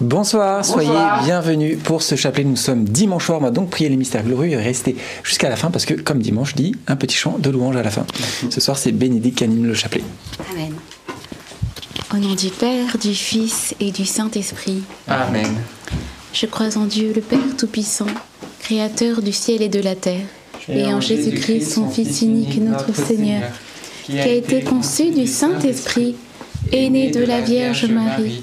Bonsoir, soyez bienvenus pour ce chapelet. Nous sommes dimanche soir, on va donc prier les mystères glorieux et rester jusqu'à la fin parce que, comme dimanche dit, un petit chant de louange à la fin. Ce soir, c'est Bénédicte qui anime le chapelet. Amen. Au nom du Père, du Fils et du Saint-Esprit. Amen. Je crois en Dieu, le Père Tout-Puissant, Créateur du ciel et de la terre, et en Jésus-Christ, son Fils unique, notre Seigneur, qui a été conçu du Saint-Esprit, et né de la Vierge Marie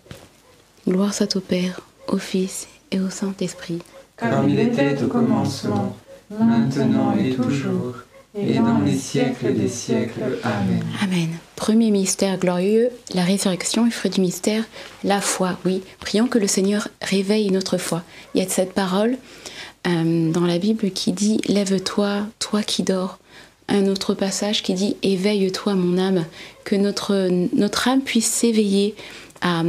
Gloire soit au Père, au Fils et au Saint-Esprit. Comme il était au commencement, maintenant et toujours, et dans les siècles des siècles. Amen. Amen. Premier mystère glorieux, la résurrection et fruit du mystère, la foi. Oui, prions que le Seigneur réveille notre foi. Il y a cette parole euh, dans la Bible qui dit Lève-toi, toi qui dors. Un autre passage qui dit Éveille-toi, mon âme, que notre, notre âme puisse s'éveiller à,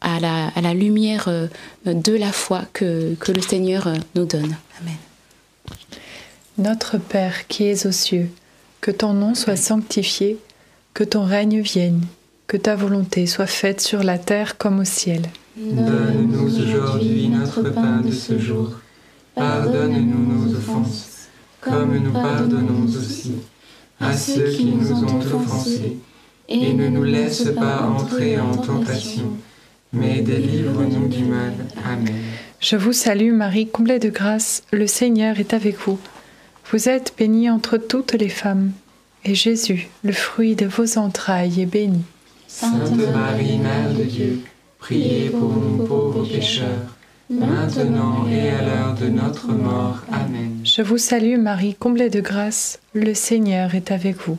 à la, lumière euh, de la foi que, que le Seigneur euh, nous donne. Amen. Notre Père qui es aux cieux, que ton nom soit sanctifié, que ton règne vienne, que ta volonté soit faite sur la terre comme au ciel. Donne-nous aujourd'hui notre pain de ce jour. Pardonne-nous nos offenses, comme nous pardonnons aussi à ceux qui nous ont offensés, et ne nous laisse pas entrer en tentation mais délivre-nous du mal. Amen. Je vous salue Marie, comblée de grâce, le Seigneur est avec vous. Vous êtes bénie entre toutes les femmes, et Jésus, le fruit de vos entrailles, est béni. Sainte Marie, Mère de Dieu, priez pour nous pauvres pécheurs, maintenant et à l'heure de notre mort. Amen. Je vous salue Marie, comblée de grâce, le Seigneur est avec vous.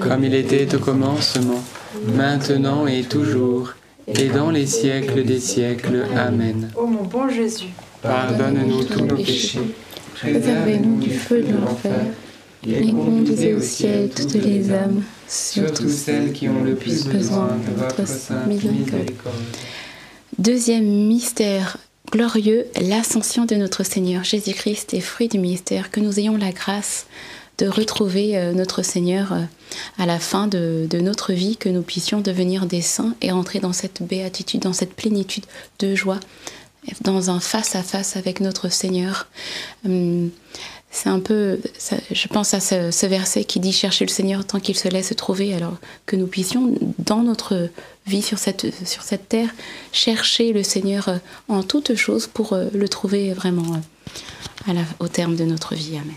Comme il était au commencement, maintenant et toujours, et dans les siècles des siècles. Amen. Ô mon bon Jésus, Pardonne-nous tous nos péchés, Préservez-nous du feu de l'enfer et conduisez au ciel toutes les âmes, surtout celles qui ont le plus besoin de votre sainte miséricorde. Deuxième mystère glorieux, l'ascension de notre Seigneur Jésus-Christ est fruit du mystère, que nous ayons la grâce de retrouver euh, notre Seigneur euh, à la fin de, notre vie, que nous puissions devenir des saints et entrer dans cette béatitude, dans cette plénitude de joie, dans un face-à-face avec notre Seigneur. Hum, C'est un peu, je pense à ce, verset qui dit chercher le Seigneur tant qu'il se laisse trouver, alors que nous puissions, dans notre vie sur cette, terre, chercher le Seigneur euh, en toutes choses pour le trouver vraiment au terme de notre vie. Amen.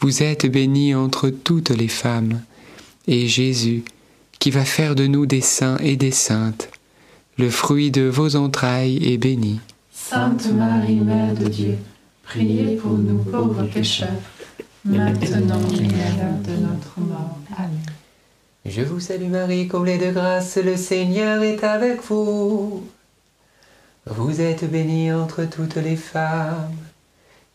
Vous êtes bénie entre toutes les femmes, et Jésus, qui va faire de nous des saints et des saintes, le fruit de vos entrailles est béni. Sainte Marie, Mère de Dieu, priez pour nous pauvres pécheurs, maintenant et à l'heure de notre mort. Amen. Je vous salue Marie, comblée de grâce, le Seigneur est avec vous. Vous êtes bénie entre toutes les femmes,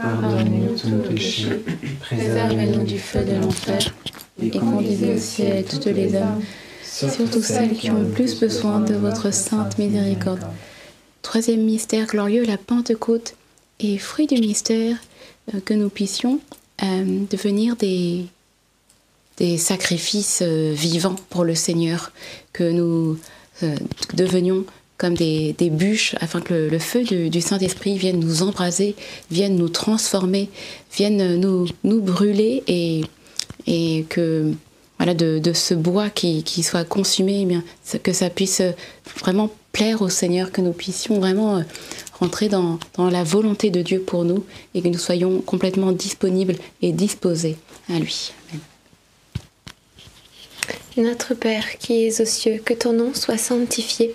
Pardonnez-nous tous nos péchés, Préservez-nous du feu de l'enfer et conduisez au ciel toutes les âmes, surtout celles qui ont le plus besoin de votre sainte miséricorde. Troisième mystère glorieux, la Pentecôte. Et fruit du mystère, euh, que nous puissions euh, devenir des, des sacrifices euh, vivants pour le Seigneur, que nous devenions comme des, bûches afin que le, feu du, Saint-Esprit vienne nous embraser, vienne nous transformer, vienne nous, nous brûler et, que voilà, de, ce bois qui, soit consumé, eh bien, que ça puisse vraiment plaire au Seigneur, que nous puissions vraiment euh, rentrer dans, dans la volonté de Dieu pour nous et que nous soyons complètement disponibles et disposés à lui. Notre Père qui es aux cieux, que ton nom soit sanctifié,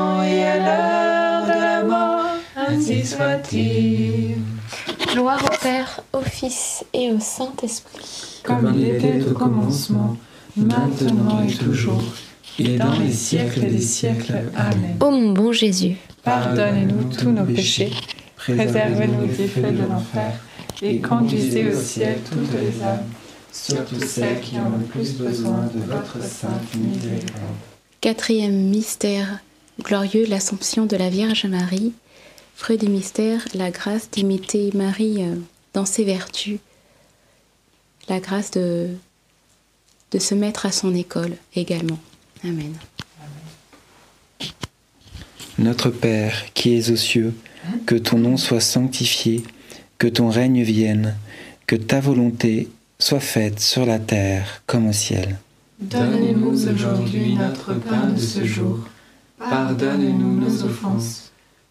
ainsi soit-il. Gloire au Père, au Fils et au Saint-Esprit. Comme il était au commencement, maintenant et toujours, et dans les siècles des siècles. Amen. Ô mon bon Jésus, Pardonnez-nous tous nos péchés, préservez-nous du feu de l'enfer, et conduisez au ciel toutes les âmes, surtout celles qui ont le plus besoin de votre sainte miséricorde. Quatrième mystère glorieux, l'Assomption de la Vierge Marie. Fruit du mystère, la grâce d'imiter Marie euh, dans ses vertus, la grâce de, de se mettre à son école également. Amen. Notre Père qui es aux cieux, que ton nom soit sanctifié, que ton règne vienne, que ta volonté soit faite sur la terre comme au ciel. Donne-nous aujourd'hui notre pain de ce jour. Pardonne-nous nos offenses,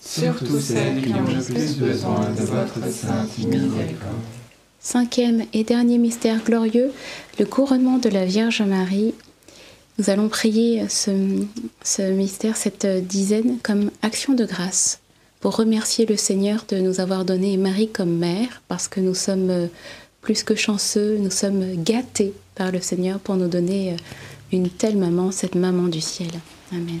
surtout celles qui ont le plus besoin de votre sainte miséricorde. Cinquième et dernier mystère glorieux, le couronnement de la Vierge Marie. Nous allons prier ce, ce mystère, cette dizaine, comme action de grâce, pour remercier le Seigneur de nous avoir donné Marie comme mère, parce que nous sommes plus que chanceux, nous sommes gâtés par le Seigneur pour nous donner une telle maman, cette maman du ciel. Amen.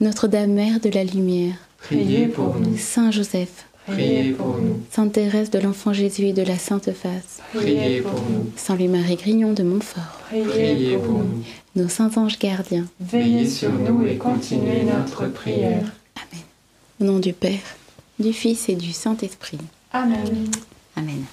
Notre-Dame Mère de la Lumière, priez pour nous. Saint Joseph, priez pour nous. Sainte Thérèse de l'Enfant Jésus et de la Sainte Face, priez pour nous. Saint Louis-Marie Grignon de Montfort, priez pour nous. Nos saints anges gardiens, veillez sur nous et continuez notre prière. Amen. Au nom du Père, du Fils et du Saint-Esprit. Amen. Amen.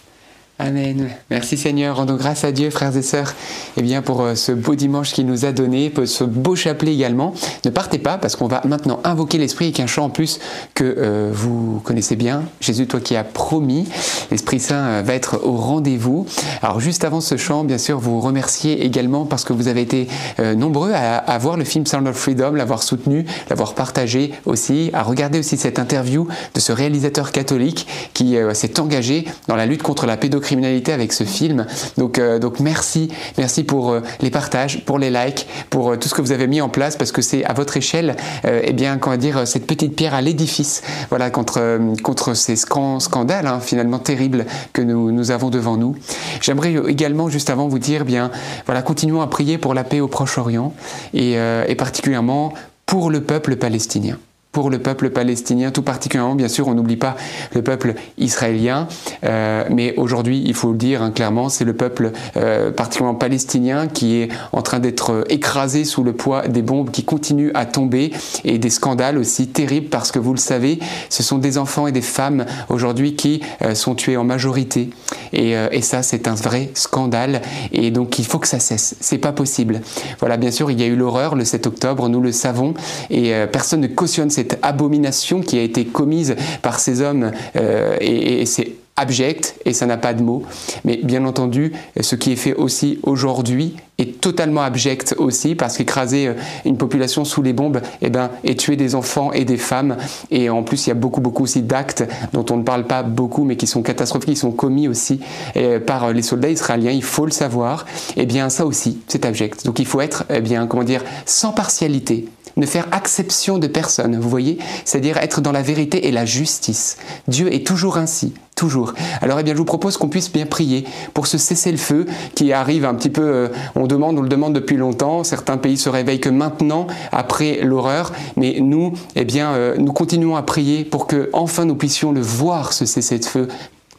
Amen. Merci Seigneur. Rendons grâce à Dieu, frères et sœurs, eh bien pour euh, ce beau dimanche qu'il nous a donné, pour ce beau chapelet également. Ne partez pas parce qu'on va maintenant invoquer l'Esprit avec un chant en plus que euh, vous connaissez bien. Jésus, toi qui as promis, l'Esprit Saint euh, va être au rendez-vous. Alors juste avant ce chant, bien sûr, vous remerciez également parce que vous avez été nombreux à, voir le film Sound of Freedom, l'avoir soutenu, l'avoir partagé aussi, à regarder aussi cette interview de ce réalisateur catholique qui s'est engagé dans la lutte contre la pédophilie criminalité avec ce film. Donc, euh, donc merci, merci pour euh, les partages, pour les likes, pour euh, tout ce que vous avez mis en place, parce que c'est à votre échelle, eh bien, comment dire, cette petite pierre à l'édifice, voilà, contre, contre ces scandales hein, finalement terribles que nous, avons devant nous. J'aimerais également, juste avant, vous dire, bien, voilà, continuons à prier pour la paix au Proche-Orient et, et particulièrement pour le peuple palestinien pour le peuple palestinien, tout particulièrement, bien sûr, on n'oublie pas le peuple israélien, euh, mais aujourd'hui, il faut le dire hein, clairement, c'est le peuple euh, particulièrement palestinien qui est en train d'être écrasé sous le poids des bombes qui continuent à tomber et des scandales aussi terribles parce que vous le savez, ce sont des enfants et des femmes aujourd'hui qui euh, sont tués en majorité et, et ça, c'est un vrai scandale et donc il faut que ça cesse. C'est pas possible. Voilà, bien sûr, il y a eu l'horreur le 7 octobre, nous le savons et personne ne cautionne cette cette abomination qui a été commise par ces hommes, euh, et, c'est abject et ça n'a pas de mots. Mais bien entendu, ce qui est fait aussi aujourd'hui est totalement abject aussi parce qu'écraser euh, une population sous les bombes eh ben, et tuer des enfants et des femmes. Et en plus, il y a beaucoup, beaucoup aussi d'actes dont on ne parle pas beaucoup mais qui sont catastrophiques, qui sont commis aussi euh, par les soldats israéliens. Il faut le savoir. Eh bien, ça aussi, c'est abject. Donc il faut être, eh bien, comment dire, sans partialité ne faire exception de personne, vous voyez? C'est-à-dire être dans la vérité et la justice. Dieu est toujours ainsi, toujours. Alors eh bien, je vous propose qu'on puisse bien prier pour ce cessez-le-feu qui arrive un petit peu, euh, on demande, on le demande depuis longtemps, certains pays se réveillent que maintenant, après l'horreur, mais nous, eh bien, euh, nous continuons à prier pour que enfin nous puissions le voir, ce cessez-le-feu,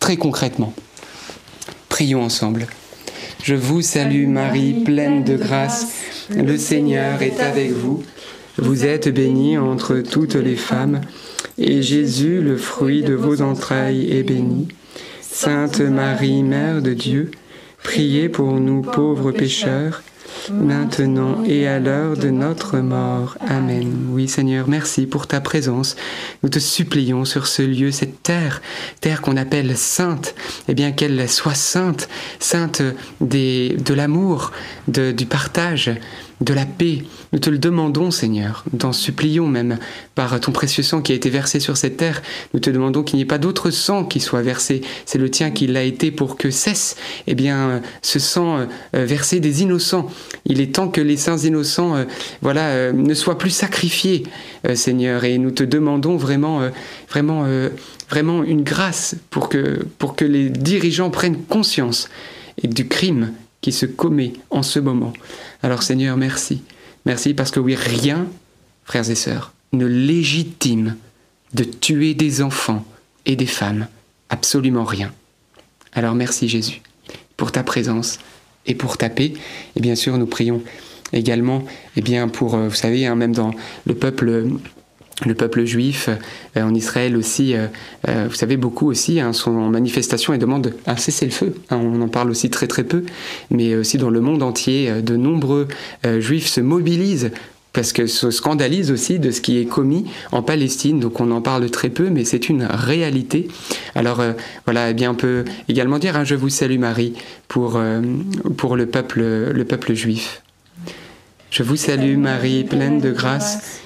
très concrètement. Prions ensemble. Je vous salue Marie, pleine de grâce, le Seigneur est avec vous. Vous êtes bénie entre toutes les femmes, et Jésus, le fruit de vos entrailles, est béni. Sainte Marie, Mère de Dieu, priez pour nous pauvres pécheurs, maintenant et à l'heure de notre mort. Amen. Oui Seigneur, merci pour ta présence. Nous te supplions sur ce lieu, cette terre, terre qu'on appelle sainte, eh bien qu'elle soit sainte, sainte de l'amour, du partage, de la paix. Nous te le demandons, Seigneur. T'en supplions même par ton précieux sang qui a été versé sur cette terre. Nous te demandons qu'il n'y ait pas d'autre sang qui soit versé. C'est le tien qui l'a été pour que cesse, eh bien, ce sang euh, versé des innocents. Il est temps que les saints innocents, euh, voilà, euh, ne soient plus sacrifiés, Seigneur. Et nous te demandons vraiment, vraiment, vraiment une grâce pour que, pour que les dirigeants prennent conscience du crime qui se commet en ce moment. Alors Seigneur, merci. Merci parce que oui, rien, frères et sœurs, ne légitime de tuer des enfants et des femmes. Absolument rien. Alors merci Jésus pour ta présence et pour ta paix. Et bien sûr, nous prions également eh bien, pour, euh, vous savez, hein, même dans le peuple le peuple juif euh, en Israël aussi, euh, euh, vous savez, beaucoup aussi hein, sont en manifestation et demandent un cessez-le-feu. Hein, on en parle aussi très très peu, mais aussi dans le monde entier, de nombreux juifs se mobilisent parce que se scandalisent aussi de ce qui est commis en Palestine. Donc on en parle très peu, mais c'est une réalité. Alors voilà, eh bien on peut également dire, hein, je vous salue Marie pour, pour le, peuple, le peuple juif. Je vous salue Marie, pleine de grâce.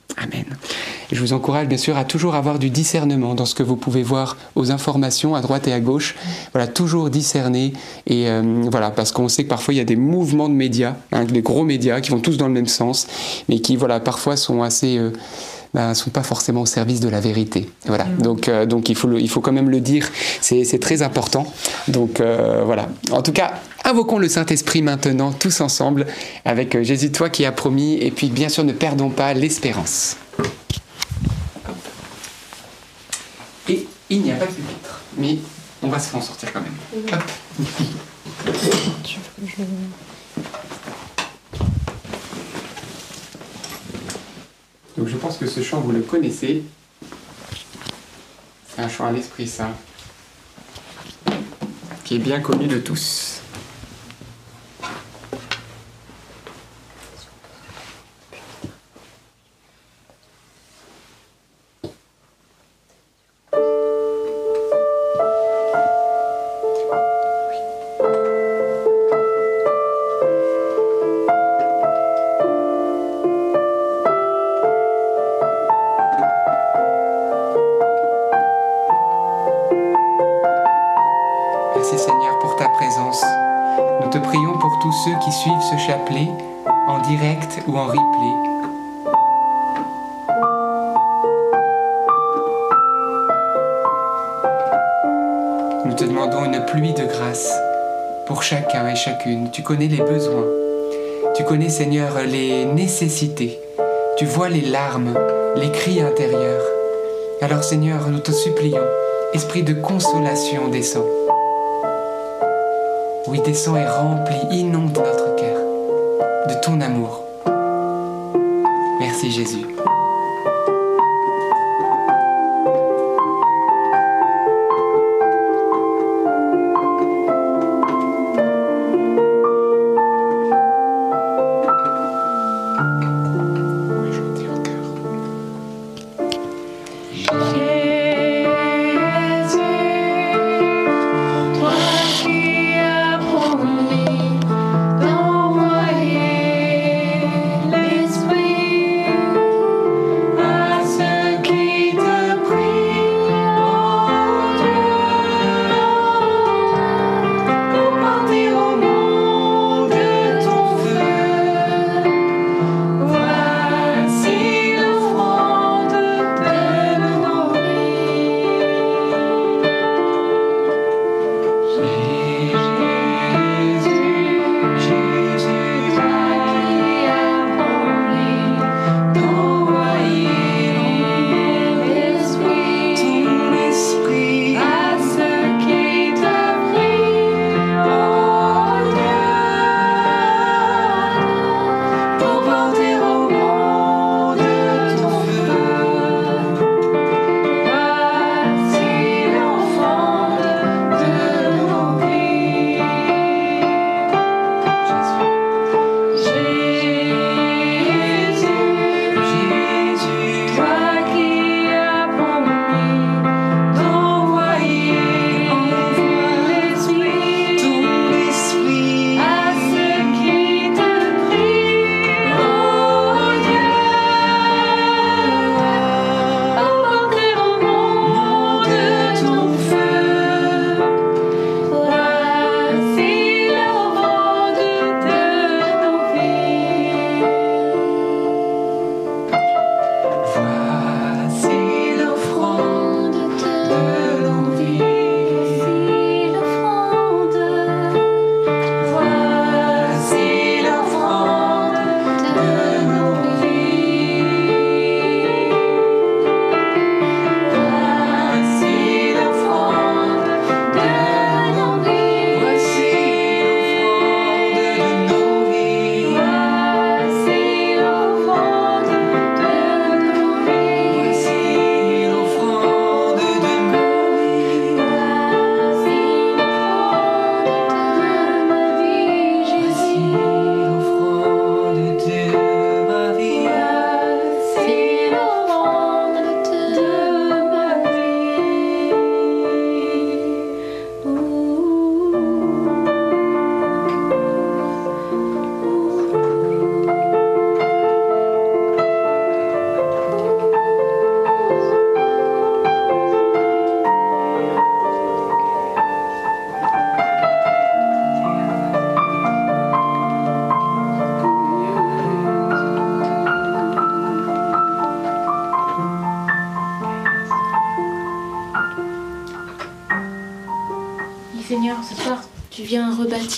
Amen. je vous encourage bien sûr à toujours avoir du discernement dans ce que vous pouvez voir aux informations à droite et à gauche. Voilà, toujours discerner. Et euh, voilà, parce qu'on sait que parfois il y a des mouvements de médias, hein, des gros médias qui vont tous dans le même sens, mais qui voilà, parfois sont assez. Euh, ben, sont pas forcément au service de la vérité. Voilà. Mm. Donc, euh, donc il, faut il faut quand même le dire, c'est très important. Donc voilà. En tout cas, Invoquons le Saint-Esprit maintenant, tous ensemble, avec euh, Jésus, toi qui as promis, et puis bien sûr ne perdons pas l'espérance. Et il n'y a pas de pupitre, mais on va s'en sortir quand même. Donc je pense que ce chant, vous le connaissez. C'est un chant à l'Esprit Saint, qui est bien connu de tous. Chacun et chacune. Tu connais les besoins. Tu connais, Seigneur, les nécessités. Tu vois les larmes, les cris intérieurs. Alors, Seigneur, nous te supplions, esprit de consolation descend. Oui, descend et remplit, inonde notre cœur de ton amour. Merci Jésus.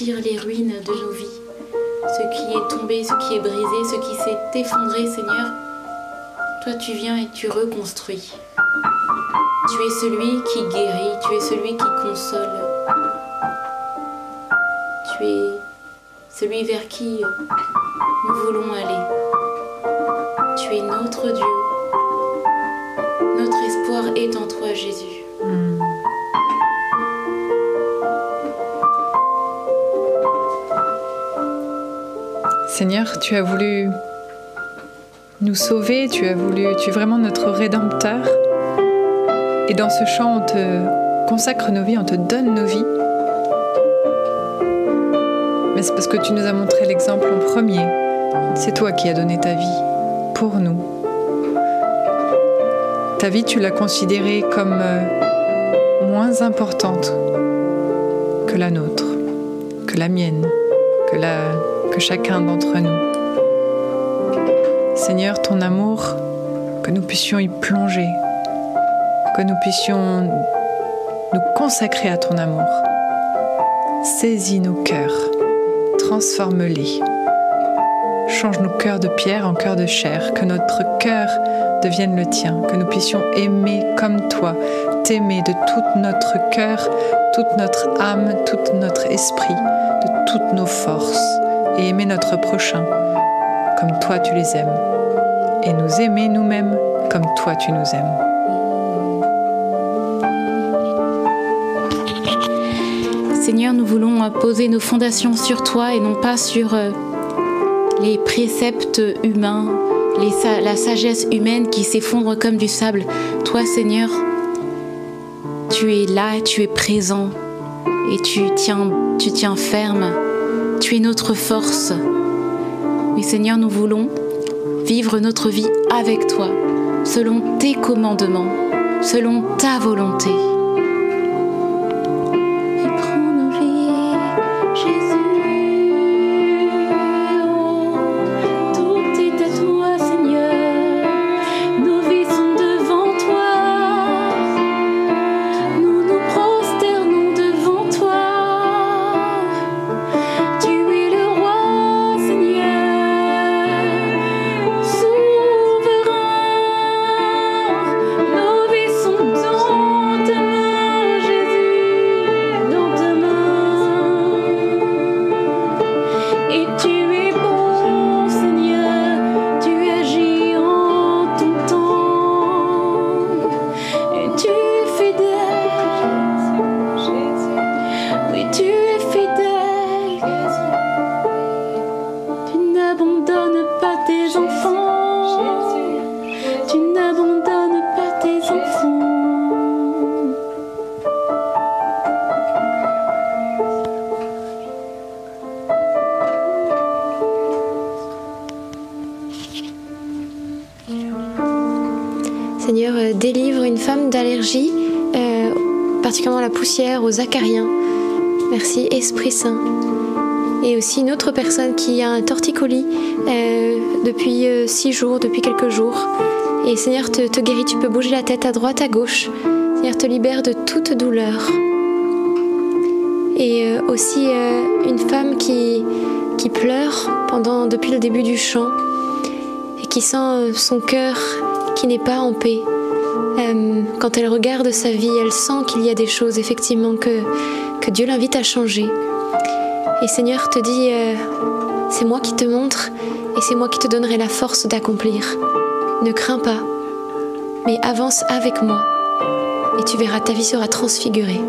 Les ruines de nos vies, ce qui est tombé, ce qui est brisé, ce qui s'est effondré, Seigneur. Toi, tu viens et tu reconstruis. Tu es celui qui guérit, tu es celui qui console. Tu es celui vers qui nous voulons aller. Tu es notre Dieu. Notre espoir est en toi, Jésus. Tu as voulu nous sauver, tu as voulu, tu es vraiment notre rédempteur. Et dans ce chant, on te consacre nos vies, on te donne nos vies. Mais c'est parce que tu nous as montré l'exemple en premier. C'est toi qui as donné ta vie pour nous. Ta vie, tu l'as considérée comme euh, moins importante que la nôtre, que la mienne, que la que chacun d'entre nous. Seigneur, ton amour, que nous puissions y plonger, que nous puissions nous consacrer à ton amour. Saisis nos cœurs, transforme-les. Change nos cœurs de pierre en cœurs de chair, que notre cœur devienne le tien, que nous puissions aimer comme toi, t'aimer de tout notre cœur, toute notre âme, tout notre esprit, de toutes nos forces, et aimer notre prochain comme toi tu les aimes, et nous aimer nous-mêmes comme toi tu nous aimes. Seigneur, nous voulons poser nos fondations sur toi et non pas sur euh, les préceptes humains, la sagesse humaine qui s'effondre comme du sable. Toi, Seigneur, tu es là, tu es présent et tu tiens, tu tiens ferme. Tu es notre force. Seigneur, nous voulons vivre notre vie avec toi, selon tes commandements, selon ta volonté. Aux acariens. Merci Esprit Saint. Et aussi une autre personne qui a un torticolis euh, depuis euh, six jours, depuis quelques jours. Et Seigneur te, te, guérit, tu peux bouger la tête à droite, à gauche. Seigneur te libère de toute douleur. Et euh, aussi une femme qui, qui pleure pendant, depuis le début du chant et qui sent son cœur qui n'est pas en paix. Euh, quand elle regarde sa vie, elle sent qu'il y a des choses effectivement que, que Dieu l'invite à changer. Et Seigneur te dit, euh, c'est moi qui te montre et c'est moi qui te donnerai la force d'accomplir. Ne crains pas, mais avance avec moi et tu verras, ta vie sera transfigurée.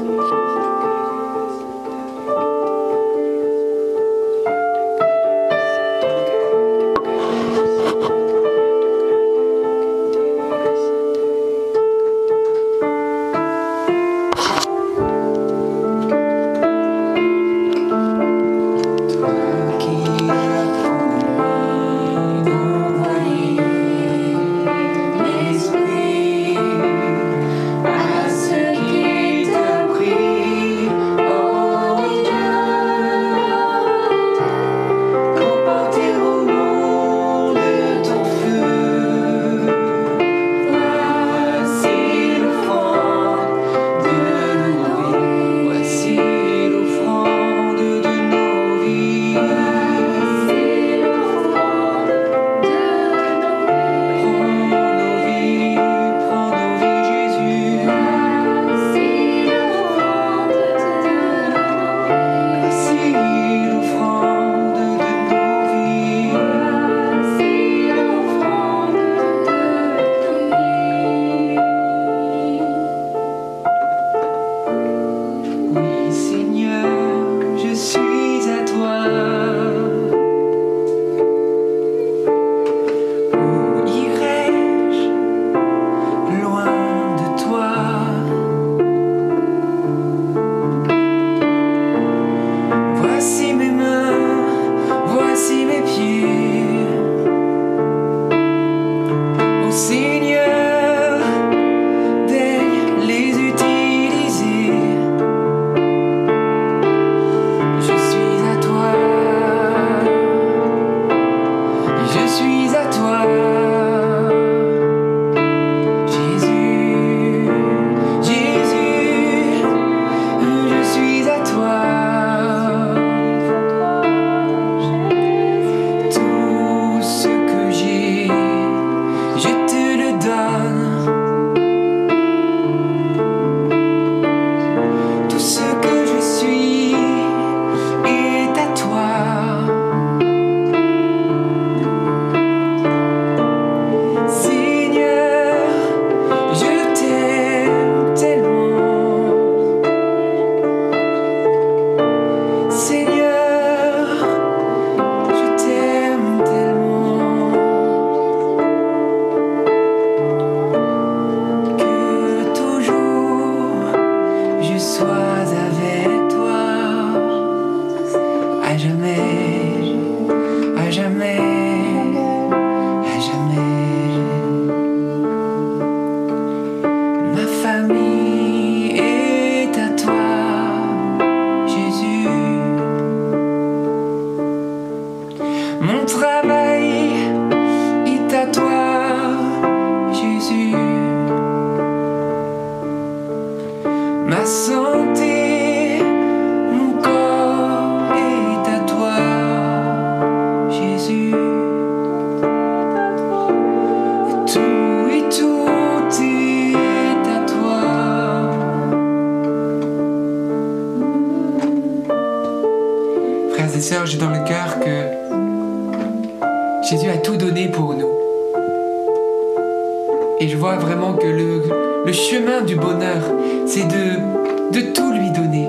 C'est de, de tout lui donner.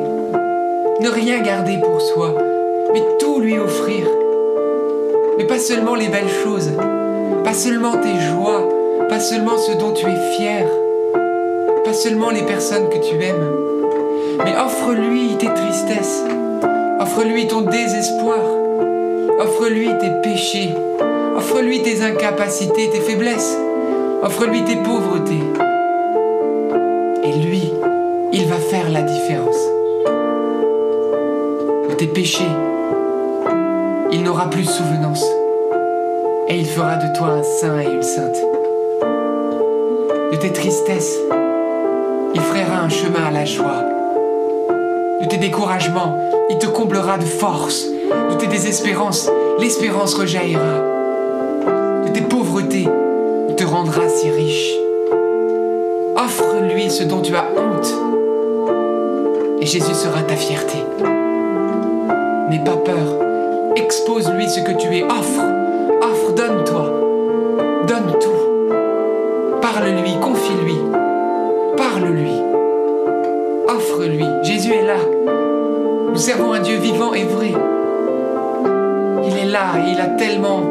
Ne rien garder pour soi, mais tout lui offrir. Mais pas seulement les belles choses, pas seulement tes joies, pas seulement ce dont tu es fier, pas seulement les personnes que tu aimes, mais offre-lui tes tristesses, Offre-lui ton désespoir. Offre-lui tes péchés. Offre-lui tes incapacités, tes faiblesses. Offre-lui tes pauvretés. Tes péchés, il n'aura plus de souvenance. Et il fera de toi un saint et une sainte. De tes tristesses, il frayera un chemin à la joie. De tes découragements, il te comblera de force. De tes désespérances, l'espérance rejaillira. De tes pauvretés, il te rendra si riche. Offre-lui ce dont tu as honte. Et Jésus sera ta fierté. N'aie pas peur. Expose-lui ce que tu es. Offre. Offre, donne-toi. Donne tout. Parle-lui, confie-lui. Parle-lui. Offre-lui. Jésus est là. Nous servons un Dieu vivant et vrai. Il est là et il a tellement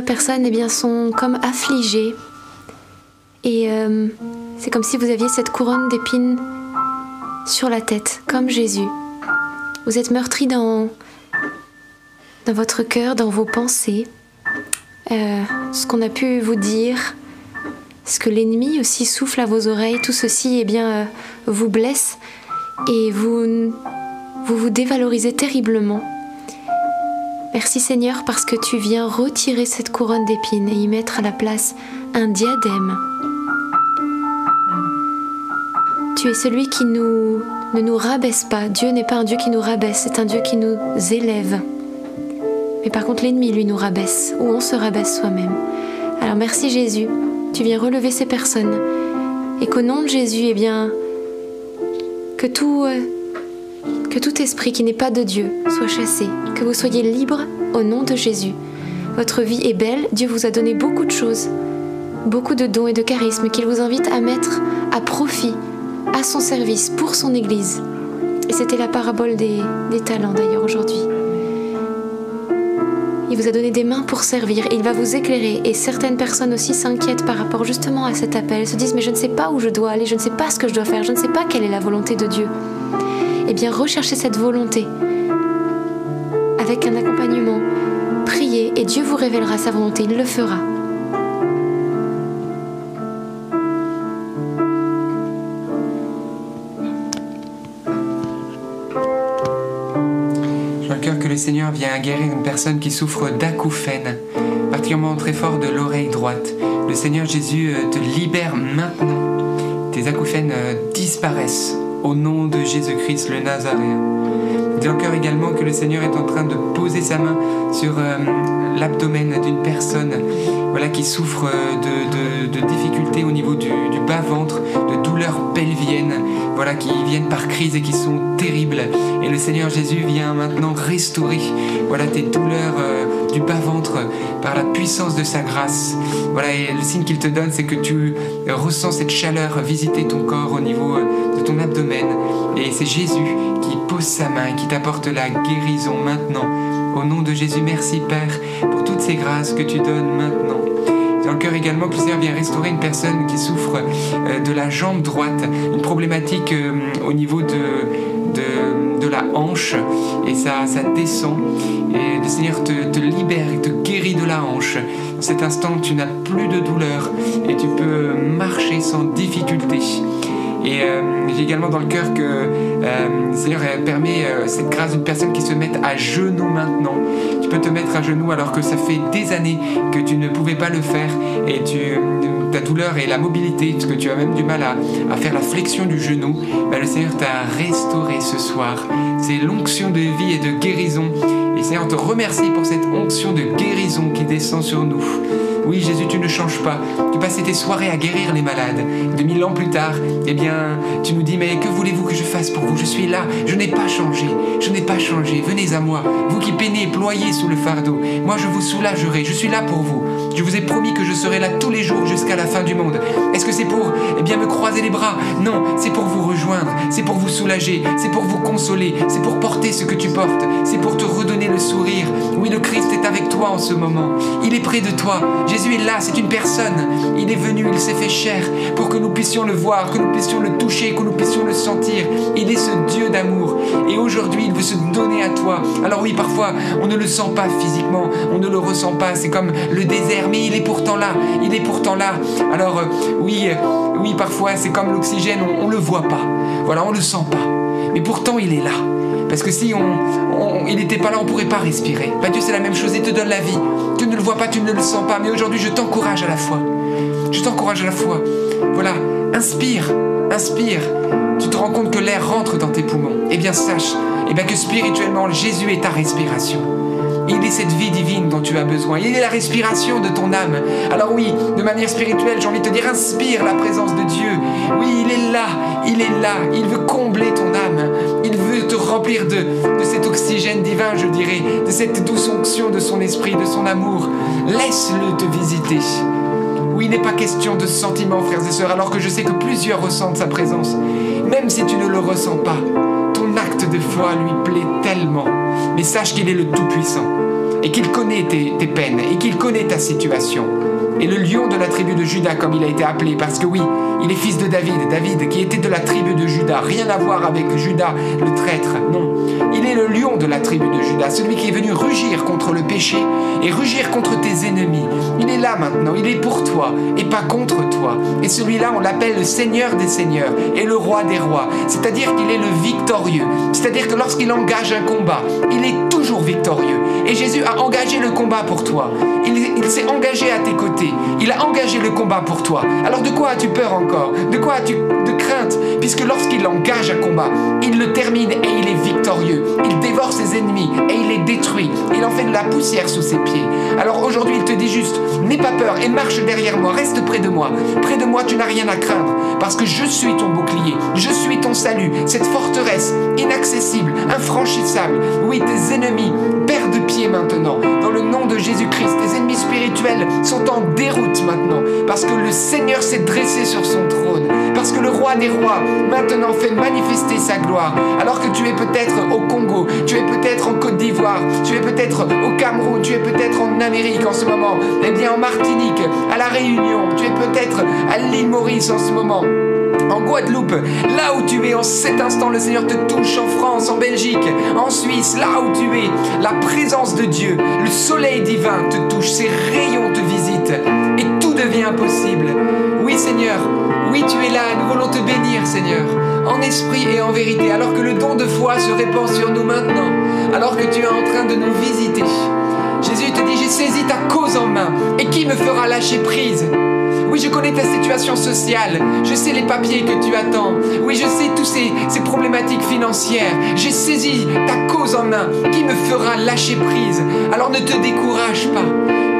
personnes eh bien, sont comme affligées. Et euh, c'est comme si vous aviez cette couronne d'épines sur la tête, comme Jésus. Vous êtes meurtri dans, dans votre cœur, dans vos pensées. Euh, ce qu'on a pu vous dire, ce que l'ennemi aussi souffle à vos oreilles, tout ceci eh bien, euh, vous blesse et vous, vous vous dévalorisez terriblement. Merci Seigneur parce que tu viens retirer cette couronne d'épines et y mettre à la place un diadème. Tu es celui qui ne nous rabaisse pas. Dieu n'est pas un Dieu qui nous rabaisse, c'est un Dieu qui nous élève. Mais par contre, l'ennemi, lui, nous rabaisse, ou on se rabaisse soi-même. Alors merci Jésus, tu viens relever ces personnes. Et qu'au nom de Jésus, eh bien, que tout, euh, que tout esprit qui n'est pas de Dieu soit chassé, que vous soyez libres au nom de Jésus. Votre vie est belle, Dieu vous a donné beaucoup de choses, beaucoup de dons et de charismes qu'il vous invite à mettre à profit, à son service, pour son Église. Et c'était la parabole des, talents d'ailleurs aujourd'hui. Il vous a donné des mains pour servir, il va vous éclairer. Et certaines personnes aussi s'inquiètent par rapport justement à cet appel. Se disent mais je ne sais pas où je dois aller, je ne sais pas ce que je dois faire, je ne sais pas quelle est la volonté de Dieu. Eh bien recherchez cette volonté avec un accompagnement. Priez et Dieu vous révélera sa volonté, il le fera. le Seigneur vient guérir une personne qui souffre d'acouphènes, particulièrement très fort de l'oreille droite. Le Seigneur Jésus euh, te libère maintenant. Tes acouphènes euh, disparaissent au nom de Jésus-Christ le Nazaréen. Dis encore également que le Seigneur est en train de poser sa main sur euh, l'abdomen d'une personne voilà, qui souffre de, difficultés au niveau du, bas-ventre, de douleurs pelviennes, voilà, qui viennent par crise et qui sont terribles. Et le Seigneur Jésus vient maintenant restaurer voilà, tes douleurs euh, du bas-ventre par la puissance de sa grâce. Voilà, et le signe qu'il te donne, c'est que tu ressens cette chaleur visiter ton corps au niveau euh, ton abdomen. Et c'est Jésus qui pose sa main qui t'apporte la guérison maintenant. Au nom de Jésus, merci Père pour toutes ces grâces que tu donnes maintenant. Dans le cœur également que le Seigneur vient restaurer une personne qui souffre euh, de la jambe droite, une problématique euh, au niveau de, de, la hanche, et ça, ça descend. Et le Seigneur te, te libère et te guérit de la hanche. Dans cet instant, tu n'as plus de douleur et tu peux marcher sans difficulté. Et euh, j'ai également dans le cœur que euh, le Seigneur permet euh, cette grâce d'une personne qui se mette à genoux maintenant. Tu peux te mettre à genoux alors que ça fait des années que tu ne pouvais pas le faire et tu, ta douleur et la mobilité, parce que tu as même du mal à, faire la flexion du genou, ben, le Seigneur t'a restauré ce soir. C'est l'onction de vie et de guérison. Et Seigneur te remercie pour cette onction de guérison qui descend sur nous. Oui, Jésus, tu ne changes pas. Tu passais tes soirées à guérir les malades. 2000 ans plus tard, eh bien, tu nous dis, mais que voulez-vous que je fasse pour vous? Je suis là, je n'ai pas changé, je n'ai pas changé. Venez à moi, vous qui peinez, ployez sous le fardeau. Moi, je vous soulagerai, je suis là pour vous. Je vous ai promis que je serai là tous les jours jusqu'à la fin du monde. Est-ce que c'est pour, eh bien, me croiser les bras? Non, c'est pour vous rejoindre, c'est pour vous soulager, c'est pour vous consoler, c'est pour porter ce que tu portes, c'est pour te redonner le sourire. Oui, le Christ est avec toi en ce moment. Il est près de toi. Jésus est là, c'est une personne. Il est venu, il s'est fait chair pour que nous puissions le voir, que nous puissions le toucher, que nous puissions le sentir. Il est ce Dieu d'amour. Et aujourd'hui, il veut se donner à toi. Alors oui, parfois, on ne le sent pas physiquement, on ne le ressent pas. C'est comme le désert, mais il est pourtant là. Il est pourtant là. Alors euh, oui, euh, oui, parfois, c'est comme l'oxygène, on, ne le voit pas. Voilà, on le sent pas. Mais pourtant, il est là. Parce que si on, il n'était pas là, on pourrait pas respirer. Bah, Dieu, c'est la même chose, il te donne la vie. Tu ne le vois pas, tu ne le sens pas. Mais aujourd'hui, je t'encourage à la foi. Je t'encourage à la foi. Voilà, inspire, inspire. Tu te rends compte que l'air rentre dans tes poumons. Eh bien, sache eh bien, que spirituellement, Jésus est ta respiration. Il est cette vie divine dont tu as besoin. Il est la respiration de ton âme. Alors oui, de manière spirituelle, j'ai envie de te dire, inspire la présence de Dieu. Oui, il est là, il est là. Il veut combler ton âme. Il veut te remplir de, de cet oxygène divin, je dirais, de cette douce onction de son esprit, de son amour. Laisse-le te visiter. Oui, il n'est pas question de sentiments, frères et sœurs, alors que je sais que plusieurs ressentent sa présence. Même si tu ne le ressens pas, ton acte de foi lui plaît tellement. Mais sache qu'il est le Tout-Puissant. Et qu'il connaît tes, peines et qu'il connaît ta situation. Et le lion de la tribu de Judas, comme il a été appelé, parce que oui, il est fils de David, David qui était de la tribu de Judas, rien à voir avec Judas le traître, non. Il est le lion de la tribu de Judas, celui qui est venu rugir contre le péché et rugir contre tes ennemis. Il est là maintenant, il est pour toi et pas contre toi. Et celui-là, on l'appelle le Seigneur des Seigneurs et le Roi des Rois. C'est-à-dire qu'il est le victorieux. C'est-à-dire que lorsqu'il engage un combat, il est victorieux. Et Jésus a engagé le combat pour toi. Il, il s'est engagé à tes côtés. Il a engagé le combat pour toi. Alors de quoi as-tu peur encore? De quoi as-tu de crainte? Puisque lorsqu'il engage un combat, termine et il est victorieux. Il dévore ses ennemis et il les détruit. Il en fait de la poussière sous ses pieds. Alors aujourd'hui, il te dit juste, n'aie pas peur et marche derrière moi, reste près de moi. Près de moi, tu n'as rien à craindre parce que je suis ton bouclier, je suis ton salut, cette forteresse inaccessible, infranchissable. Oui, tes ennemis perdent pied maintenant. Dans le nom de Jésus-Christ, tes ennemis spirituels sont en déroute maintenant parce que le Seigneur s'est dressé sur son trône, parce que le roi des rois maintenant fait manifester sa gloire. Alors que tu es peut-être au Congo, tu es peut-être en Côte d'Ivoire, tu es peut-être au Cameroun, tu es peut-être en Amérique en ce moment, eh bien en Martinique, à La Réunion, tu es peut-être à l'île Maurice en ce moment en Guadeloupe, là où tu es en cet instant, le Seigneur te touche en France, en Belgique, en Suisse, là où tu es, la présence de Dieu, le soleil divin te touche, ses rayons te visitent et tout devient possible. Oui Seigneur, oui tu es là, nous voulons te bénir Seigneur, en esprit et en vérité, alors que le don de foi se répand sur nous maintenant, alors que tu es en train de nous visiter. Jésus te dit, j'ai saisi ta cause en main, et qui me fera lâcher prise? Oui, je connais ta situation sociale. Je sais les papiers que tu attends. Oui, je sais toutes ces, ces problématiques financières. J'ai saisi ta cause en main qui me fera lâcher prise? Alors ne te décourage pas.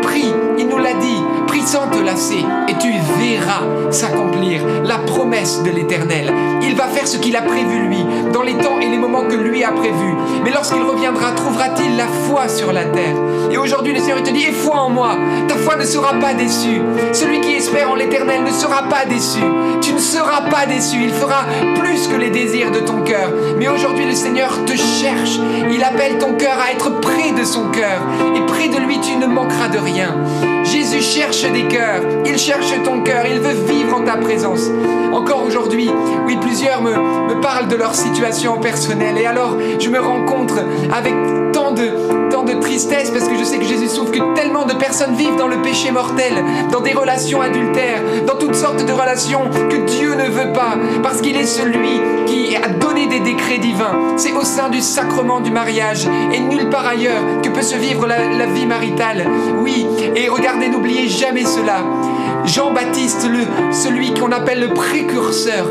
Prie, il nous l'a dit. Prie sans te lasser et tu verras s'accomplir la promesse de l'Éternel. Il va faire ce qu'il a prévu lui, dans les temps et les moments que lui a prévus. Mais lorsqu'il reviendra, trouvera-t-il la foi sur la terre? Et aujourd'hui, le Seigneur te dit, aie foi en moi. Ta foi ne sera pas déçue. Celui qui espère en l'Éternel ne sera pas déçu. Tu ne seras pas déçu. Il fera plus que les désirs de ton cœur. Mais aujourd'hui, le Seigneur te cherche. Il appelle ton cœur à être près de son cœur. Et près de lui, tu ne manqueras de rien. Jésus cherche des cœurs, il cherche ton cœur, il veut vivre en ta présence. Encore aujourd'hui, oui, plusieurs me, parlent de leur situation personnelle. Et alors je me rencontre avec tant de, tristesse parce que je sais que Jésus souffre, que tellement de personnes vivent dans le péché mortel, dans des relations adultères, dans toutes sortes de relations que Dieu ne veut pas, parce qu'il est celui qui a donné des décrets divins. C'est au sein du sacrement du mariage et nulle part ailleurs que peut se vivre la, la vie maritale. Oui, et regardez, n'oubliez jamais cela. Jean-Baptiste, celui qu'on appelle le précurseur,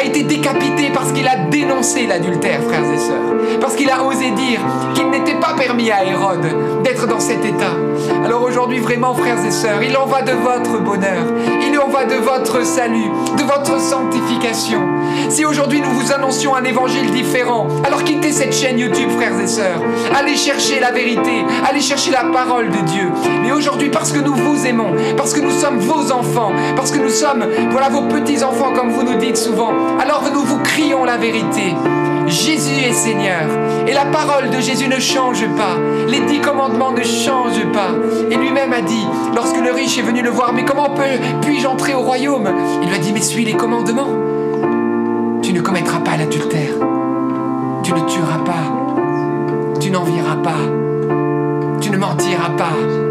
a été décapité parce qu'il a dénoncé l'adultère, frères et sœurs. Parce qu'il a osé dire qu'il n'était pas permis à Hérode d'être dans cet état. Alors aujourd'hui, vraiment, frères et sœurs, il en va de votre bonheur. Il en va de votre salut, de votre sanctification. Si aujourd'hui nous vous annoncions un évangile différent, alors quittez cette chaîne YouTube, frères et sœurs. Allez chercher la vérité, allez chercher la parole de Dieu. Mais aujourd'hui, parce que nous vous aimons, parce que nous sommes vos enfants, parce que nous sommes, voilà, vos petits-enfants, comme vous nous dites souvent, alors nous vous crions la vérité. Jésus est Seigneur. Et la parole de Jésus ne change pas. Les dix commandements ne changent pas. Et lui-même a dit, lorsque le riche est venu le voir, mais comment puis-je entrer au royaume? Il lui a dit, mais suis les commandements. Tu ne commettras pas l'adultère. Tu ne tueras pas. Tu n'envieras pas. Tu ne mentiras pas.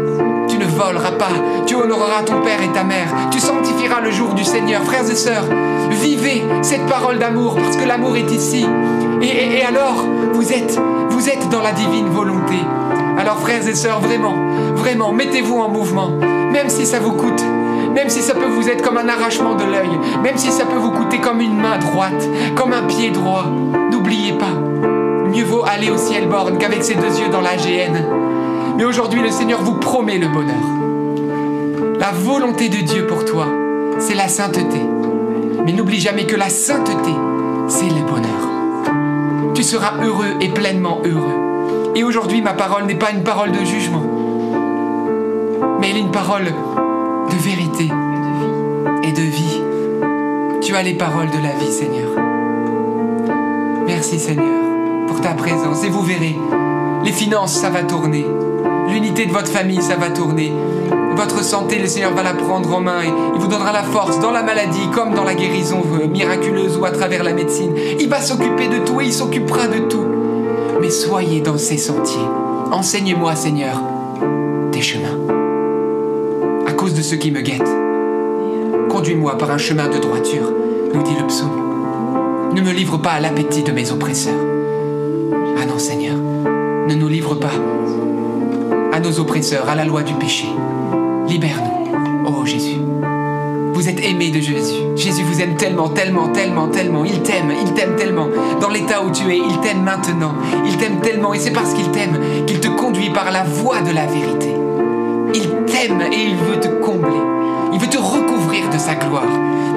Ne voleras pas. Tu honoreras ton père et ta mère. Tu sanctifieras le jour du Seigneur. Frères et sœurs, vivez cette parole d'amour parce que l'amour est ici. Et, alors, vous êtes, vous êtes dans la divine volonté. Alors, frères et sœurs, vraiment, vraiment, mettez-vous en mouvement, même si ça vous coûte. Même si ça peut vous être comme un arrachement de l'œil, même si ça peut vous coûter comme une main droite, comme un pied droit, n'oubliez pas, mieux vaut aller au ciel borne qu'avec ses deux yeux dans la. Mais aujourd'hui, le Seigneur vous promet le bonheur. La volonté de Dieu pour toi, c'est la sainteté. Mais n'oublie jamais que la sainteté, c'est le bonheur. Tu seras heureux et pleinement heureux. Et aujourd'hui, ma parole n'est pas une parole de jugement, mais elle est une parole de vérité et de vie. Tu as les paroles de la vie, Seigneur. Merci, Seigneur, pour ta présence. Et vous verrez, les finances, ça va tourner. L'unité de votre famille, ça va tourner. Votre santé, le Seigneur va la prendre en main et il vous donnera la force dans la maladie comme dans la guérison euh, miraculeuse ou à travers la médecine. Il va s'occuper de tout et il s'occupera de tout. Mais soyez dans ces sentiers. Enseignez-moi, Seigneur, tes chemins. À cause de ceux qui me guettent. Conduis-moi par un chemin de droiture, nous dit le psaume. Ne me livre pas à l'appétit de mes oppresseurs. Ah non, Seigneur, ne nous livre pas nos oppresseurs, à la loi du péché. Libère-nous, oh Jésus. Vous êtes aimé de Jésus. Jésus vous aime tellement, tellement, tellement, tellement. Il t'aime, il t'aime tellement. Dans l'état où tu es, il t'aime maintenant. Il t'aime tellement et c'est parce qu'il t'aime qu'il te conduit par la voie de la vérité. Il t'aime et il veut te combler. Il veut te recouvrir de sa gloire.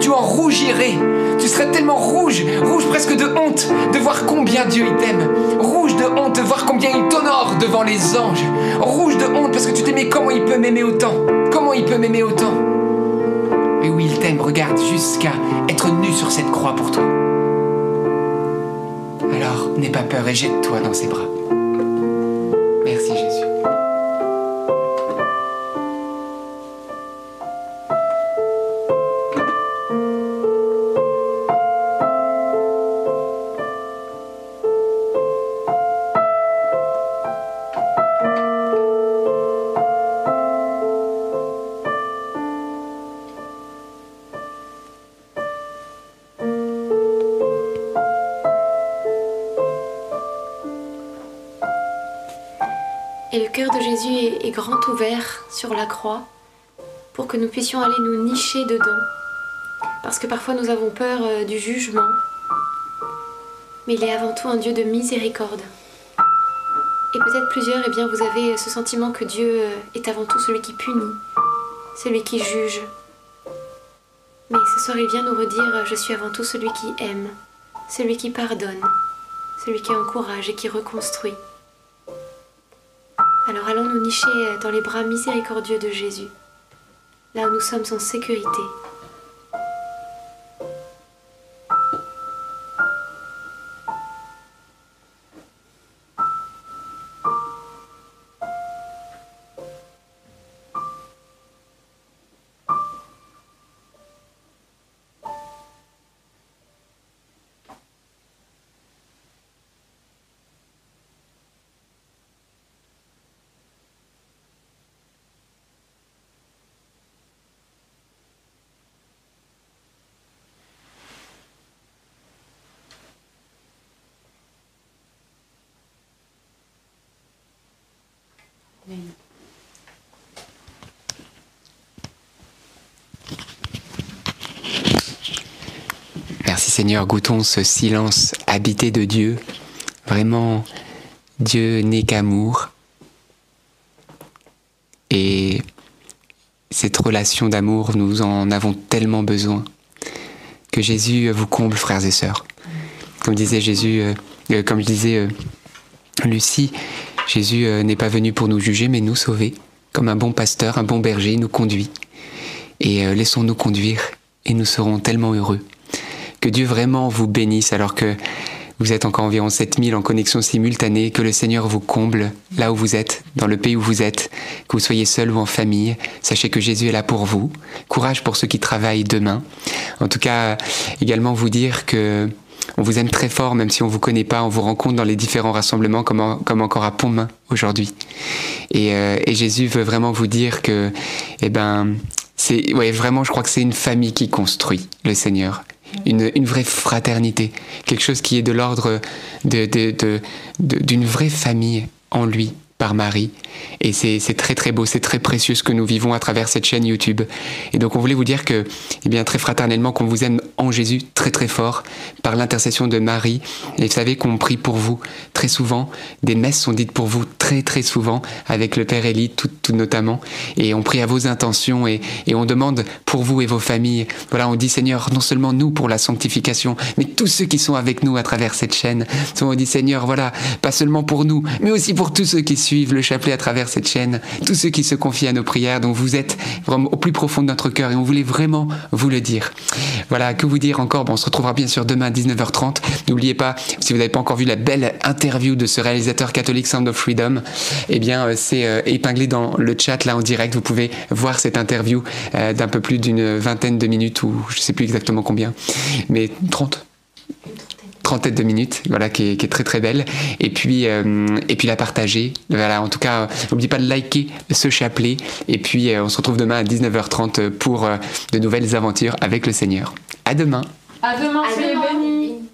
Tu en rougirais. Tu serais tellement rouge, rouge presque de honte de voir combien Dieu il t'aime. Rouge de honte de voir combien il t'honore devant les anges. Rouge de honte parce que tu t'aimais comment il peut m'aimer autant. Comment il peut m'aimer autant. Et oui, il t'aime, regarde, jusqu'à être nu sur cette croix pour toi. Alors, n'aie pas peur et jette-toi dans ses bras. Sur la croix pour que nous puissions aller nous nicher dedans. Parce que parfois nous avons peur euh, du jugement. Mais il est avant tout un Dieu de miséricorde. Et peut-être plusieurs, eh bien, vous avez ce sentiment que Dieu euh, est avant tout celui qui punit, celui qui juge. Mais ce soir, il vient nous redire, je suis avant tout celui qui aime, celui qui pardonne, celui qui encourage et qui reconstruit. Alors allons nous nicher dans les bras miséricordieux de Jésus, là où nous sommes en sécurité. Seigneur, goûtons ce silence habité de Dieu. Vraiment, Dieu n'est qu'amour. Et cette relation d'amour, nous en avons tellement besoin. Que Jésus vous comble, frères et sœurs. Comme disait Jésus, euh, euh, comme euh, Lucie, Jésus euh, n'est pas venu pour nous juger, mais nous sauver. Comme un bon pasteur, un bon berger, nous conduit. Et euh, laissons-nous conduire, et nous serons tellement heureux. Que Dieu vraiment vous bénisse alors que vous êtes encore environ 7000 en connexion simultanée, que le Seigneur vous comble là où vous êtes, dans le pays où vous êtes, que vous soyez seul ou en famille. Sachez que Jésus est là pour vous. Courage pour ceux qui travaillent demain. En tout cas, également vous dire que on vous aime très fort, même si on vous connaît pas, on vous rencontre dans les différents rassemblements, comme, en- comme encore à Pontmain aujourd'hui. Et, euh, et Jésus veut vraiment vous dire que, eh ben, c'est, ouais, vraiment, je crois que c'est une famille qui construit le Seigneur. Une, vraie fraternité, quelque chose qui est de l'ordre de, de, d'une vraie famille en lui par Marie. Et c'est, très très beau, c'est très précieux ce que nous vivons à travers cette chaîne YouTube. Et donc on voulait vous dire que, eh bien très fraternellement, qu'on vous aime en Jésus très très fort par l'intercession de Marie. Et vous savez qu'on prie pour vous très souvent. Des messes sont dites pour vous très très souvent avec le Père Élie, tout notamment. Et on prie à vos intentions et, et on demande pour vous et vos familles. Voilà, on dit Seigneur, non seulement nous pour la sanctification, mais tous ceux qui sont avec nous à travers cette chaîne. On dit Seigneur, voilà, pas seulement pour nous, mais aussi pour tous ceux qui suivent le chapelet à travers cette chaîne, tous ceux qui se confient à nos prières. Donc vous êtes vraiment au plus profond de notre cœur et on voulait vraiment vous le dire. Voilà, que vous dire encore? Bon, On se retrouvera bien sûr demain à 19h30. N'oubliez pas, si vous n'avez pas encore vu la belle interview de ce réalisateur catholique Sound of Freedom, eh bien euh, c'est euh, épinglé dans le chat là en direct. Vous pouvez voir cette interview euh, d'un peu plus d'une vingtaine de minutes ou je sais plus exactement combien, mais 30 trentaine de minutes, voilà, qui est, très très belle. Et puis, et puis la partager. Voilà, en tout cas, n'oubliez pas de liker ce chapelet. Et puis, on se retrouve demain à 19h30 pour de nouvelles aventures avec le Seigneur. À demain. À demain, soyez bénis.